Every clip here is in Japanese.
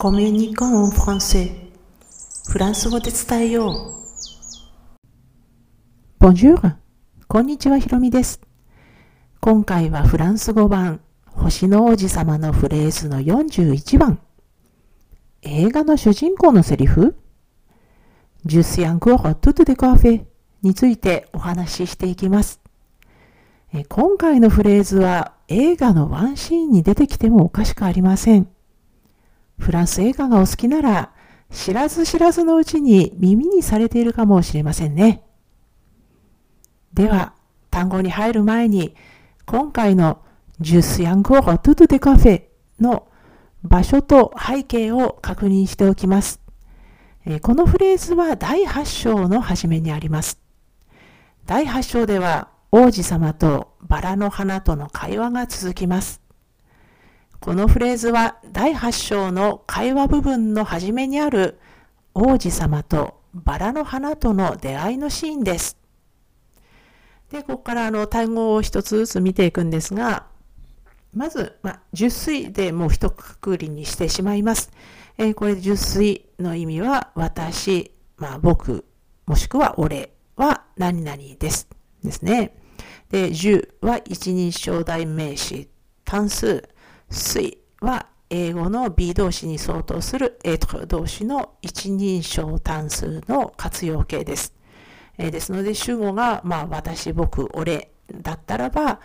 コミュニコンフランセフランス語で伝えよう。Bonjour! こんにちは、ひろみです。今回はフランス語版、星の王子様のフレーズの41番。映画の主人公のセリフ Je suis encore tout décoiffé についてお話ししていきます。今回のフレーズは映画のワンシーンに出てきてもおかしくありません。フランス映画がお好きなら、知らず知らずのうちに耳にされているかもしれませんね。では、単語に入る前に、今回のジュースヤンコートゥトゥデカフェの場所と背景を確認しておきます。このフレーズは第8章の初めにあります。第8章では王子様とバラの花との会話が続きます。このフレーズは第8章の会話部分の初めにある王子様とバラの花との出会いのシーンです。で、ここからあの単語を一つずつ見ていくんですが、まず、まあ、十水でもう一括りにしてしまいます。えー、これ十水の意味は私、まあ、僕、もしくは俺は何々です。ですね。で、10は一人称代名詞、単数、水は英語の B 動詞に相当する A 動詞の一人称単数の活用形です。えー、ですので、主語が、まあ、私、僕、俺だったらば、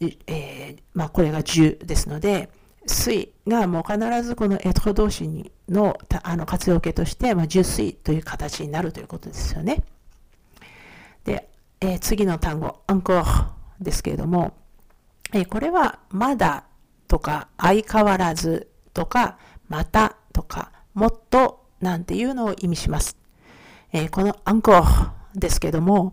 えー、まあ、これが10ですので、水がもう必ずこのエト動詞のあの活用形として、まあ、10水という形になるということですよね。で、えー、次の単語、アンコーですけれども、え、これはまだとか相変わらずとかまたとかもっとなんていうのを意味します。えー、このアンコーですけども、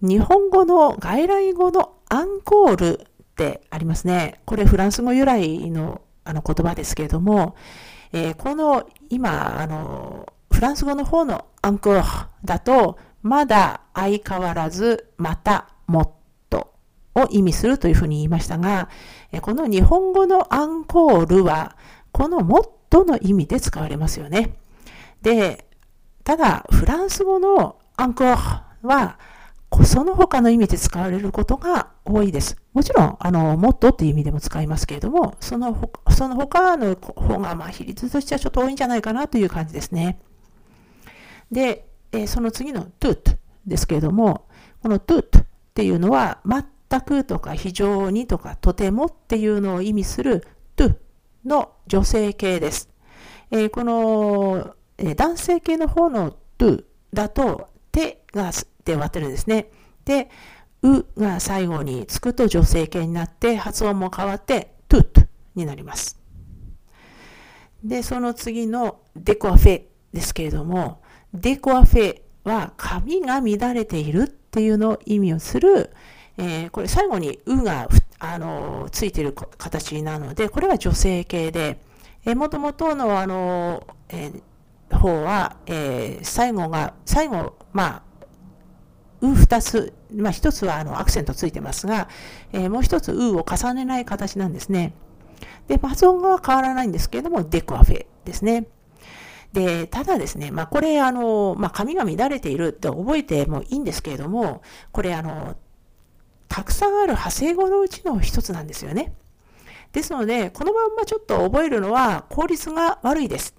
日本語の外来語のアンコールってありますね。これフランス語由来のあの言葉ですけれども、えー、この今、あの、フランス語の方のアンコールだと、まだ相変わらず、また、もっを意味するというふうに言いましたが、この日本語のアンコールは、このもっとの意味で使われますよね。で、ただ、フランス語のアンコールは、その他の意味で使われることが多いです。もちろん、あの、もっとっていう意味でも使いますけれども、そのその他の方が、まあ、比率としてはちょっと多いんじゃないかなという感じですね。で、えその次の tout ですけれども、この tout っていうのは、全全くとか非常にとかとてもっていうのを意味する to の女性形です。えー、この、えー、男性形の方の to だと手がで割ってるんですね。で、うが最後につくと女性形になって発音も変わって tout になります。で、その次のデコアフェですけれども、デコアフェは髪が乱れているっていうのを意味をする、えー、これ最後にうがあのついてる形なので、これは女性系で、えー、もともとのあの、えー、方は、えー、最後が、最後、まあ、う二つ、まあ一つはあのアクセントついてますが、えー、もう一つうを重ねない形なんですね。で、発音は変わらないんですけれども、デコアフェですね。で、ただですね、まあこれあの、まあ髪が乱れているって覚えてもいいんですけれども、これあの、たくさんある派生語のうちの一つなんですよね。ですので、このまんまちょっと覚えるのは効率が悪いです。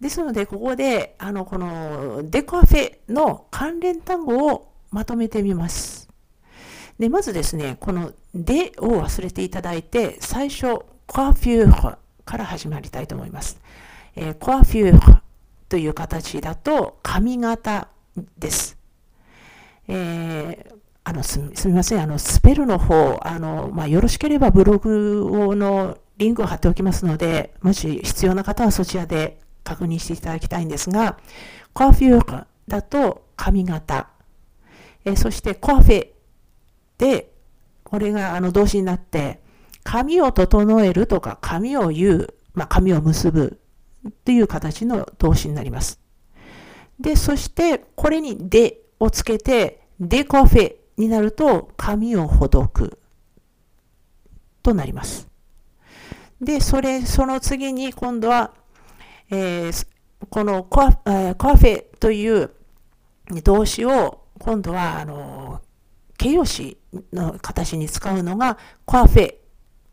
ですので、ここで、あの、このデコアフェの関連単語をまとめてみます。で、まずですね、このでを忘れていただいて、最初、コアフューフから始まりたいと思います。えー、コアフューフという形だと髪型です。えー、あのすみません、あのスペルの方、あのまあ、よろしければブログのリンクを貼っておきますので、もし必要な方はそちらで確認していただきたいんですが、コアフューだと髪型、え、そしてコアフェで、これがあの動詞になって、髪を整えるとか髪を言う、まあ、髪を結ぶっていう形の動詞になります。で、そしてこれにでをつけて、デコフェになると髪をほどくとなります。で、それ、その次に今度は、えー、このコア,、えー、コアフェという動詞を今度は、あの、形容詞の形に使うのがコアフェ。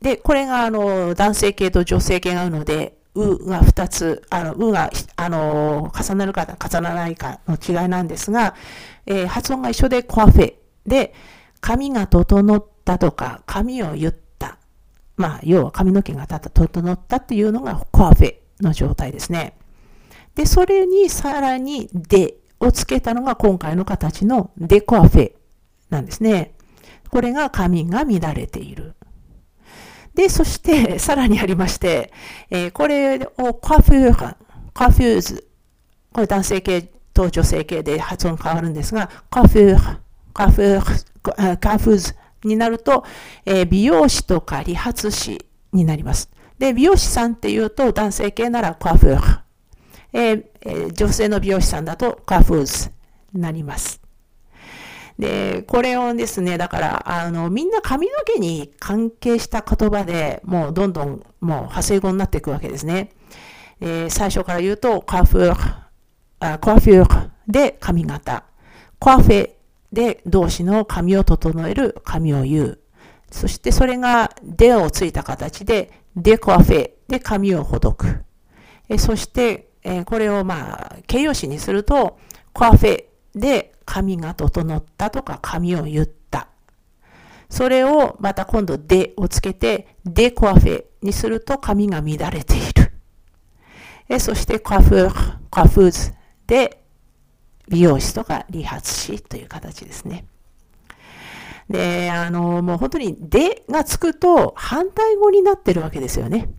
で、これが、あの、男性形と女性形があるので、うが2つ、あの、うが、あの、重なるか重ならないかの違いなんですが、えー、発音が一緒でコアフェ。で、髪が整ったとか、髪を言った。まあ、要は髪の毛が、整ったっていうのがコアフェの状態ですね。で、それにさらにでをつけたのが今回の形のデコアフェなんですね。これが髪が乱れている。で、そして、さらにありまして、えー、これをカフューラ、カフューズ。これ男性系と女性系で発音変わるんですが、カフュー、カフー、カフーズになると、えー、美容師とか理髪師になります。で、美容師さんっていうと男性系ならカフー。えーえ、女性の美容師さんだとカフーズになります。で、これをですね、だから、あの、みんな髪の毛に関係した言葉でもうどんどんもう派生語になっていくわけですね。えー、最初から言うと、カフー、あコフューで髪型、コフェで動詞の髪を整える髪を言う。そしてそれがでをついた形で、デコフェで髪をほどく。えそして、えこれをまあ形容詞にすると、コアフェで髪が整ったとか髪を言った。それをまた今度でをつけて、でコアフェにすると髪が乱れている。えそしてコアフー、コアフーズで美容師とか理髪師という形ですね。で、あの、もう本当にでがつくと反対語になってるわけですよね。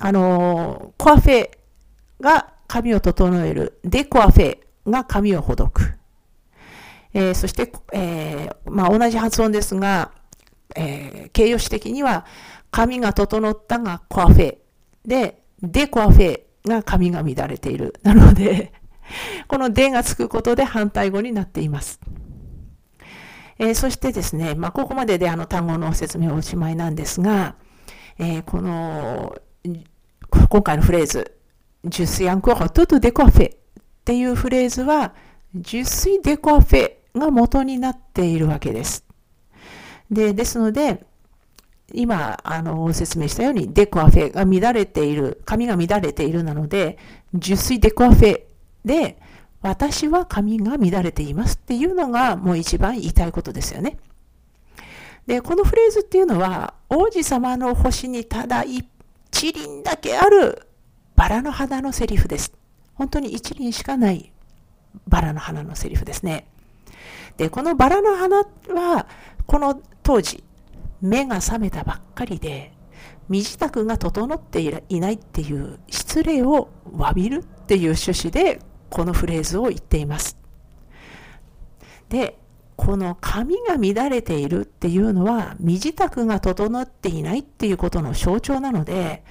あの、コアフェが髪を整える。デコアフェが髪をほどく。えー、そして、えー、まあ、同じ発音ですが、えー、形容詞的には、髪が整ったがコアフェで、デコアフェが髪が乱れている。なので、このでがつくことで反対語になっています。えー、そしてですね、まあ、ここまでであの単語の説明はおしまいなんですが、えー、この、今回のフレーズ、ジュスヤンコートゥトデコフェっていうフレーズは、ジュスイデコフェが元になっているわけです。で、ですので、今、あの、説明したように、デコアフェが乱れている、髪が乱れているなので、受水デコアフェで、私は髪が乱れていますっていうのがもう一番言いたいことですよね。で、このフレーズっていうのは、王子様の星にただ一輪だけあるバラの花のセリフです。本当に一輪しかないバラの花のセリフですね。で、このバラの花は、この当時、目が覚めたばっかりで、身支度が整っていないっていう失礼を詫びるっていう趣旨でこのフレーズを言っています。で、この髪が乱れているっていうのは身支度が整っていないっていうことの象徴なので、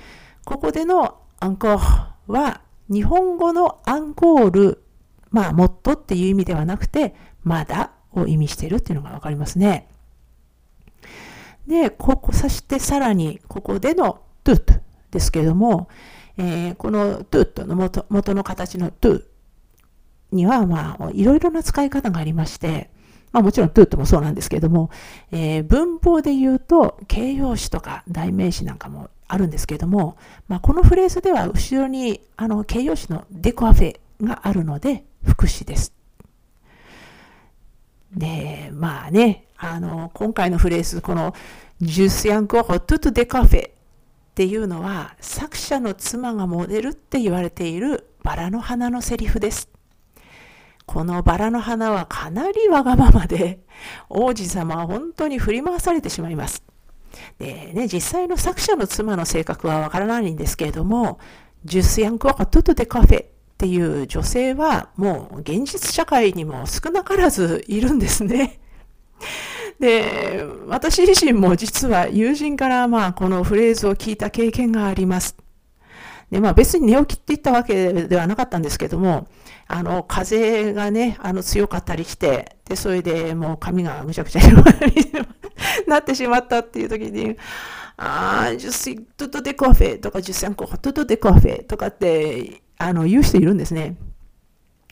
ここでのアンコールは日本語のアンコール、まあもっとっていう意味ではなくて、まだを意味しているっていうのがわかりますね。で、ここ、そしてさらに、ここでのトゥットですけれども、えー、このトゥットの元元の形のトゥには、まあ、いろいろな使い方がありまして、まあもちろんトゥットもそうなんですけれども、えー、文法で言うと形容詞とか代名詞なんかもあるんですけれども、まあ、このフレーズでは後ろにあの形容詞のデコアフェがあるので副詞です。で、まあね、あの、今回のフレーズ、この、ジュスヤンコホトゥトゥデカフェっていうのは、作者の妻がモデルって言われているバラの花のセリフです。このバラの花はかなりわがままで、王子様は本当に振り回されてしまいます。でね、実際の作者の妻の性格はわからないんですけれども、ジュスヤンコホトゥトゥデカフェっていう女性はもう現実社会にも少なからずいるんですね。で、私自身も実は友人からまあこのフレーズを聞いた経験があります。で、まあ別に寝起きって言ったわけではなかったんですけども、あの、風がね、あの強かったりして、で、それでもう髪がぐちゃぐちゃになってしまったっていう時に、ああ、ジュシトトデコフェとか、ジュセンコトトデコフェとかって、あの、言う人いるんですね。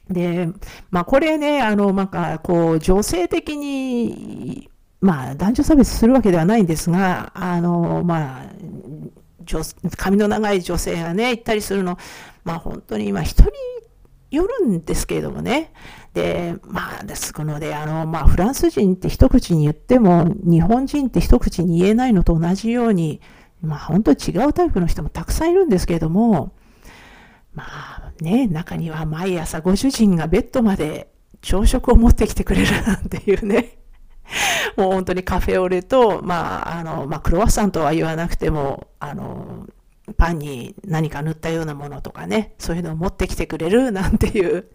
で、まあ、これね、あの、なんか、こう、女性的に、まあ、男女差別するわけではないんですが、あの、まあ、髪の長い女性がね、行ったりするの、まあ、本当に、まあ、人によるんですけれどもね。で、まあ、ですので、あの、まあ、フランス人って一口に言っても、日本人って一口に言えないのと同じように、まあ、本当に違うタイプの人もたくさんいるんですけれども、まあね、中には毎朝ご主人がベッドまで朝食を持ってきてくれるなんていうね。もう本当にカフェオレと、まあ、あの、まあ、クロワッサンとは言わなくても、あの、パンに何か塗ったようなものとかね、そういうのを持ってきてくれるなんていう、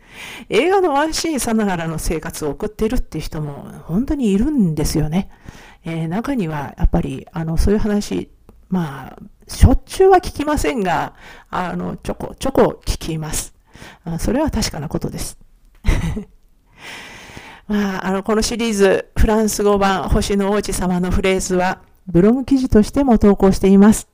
映画のワンシーンさながらの生活を送ってるっていう人も本当にいるんですよね。えー、中にはやっぱり、あの、そういう話、まあ、しょっちゅうは聞きませんが、あの、ちょこちょこ聞きます。それは確かなことです。まあ、あの、このシリーズ、フランス語版星の王子様のフレーズは、ブログ記事としても投稿しています。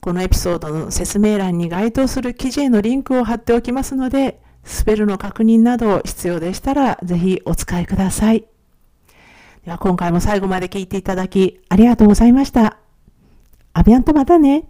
このエピソードの説明欄に該当する記事へのリンクを貼っておきますので、スペルの確認など必要でしたら、ぜひお使いください。では今回も最後まで聞いていただき、ありがとうございました。アビアンとまたね。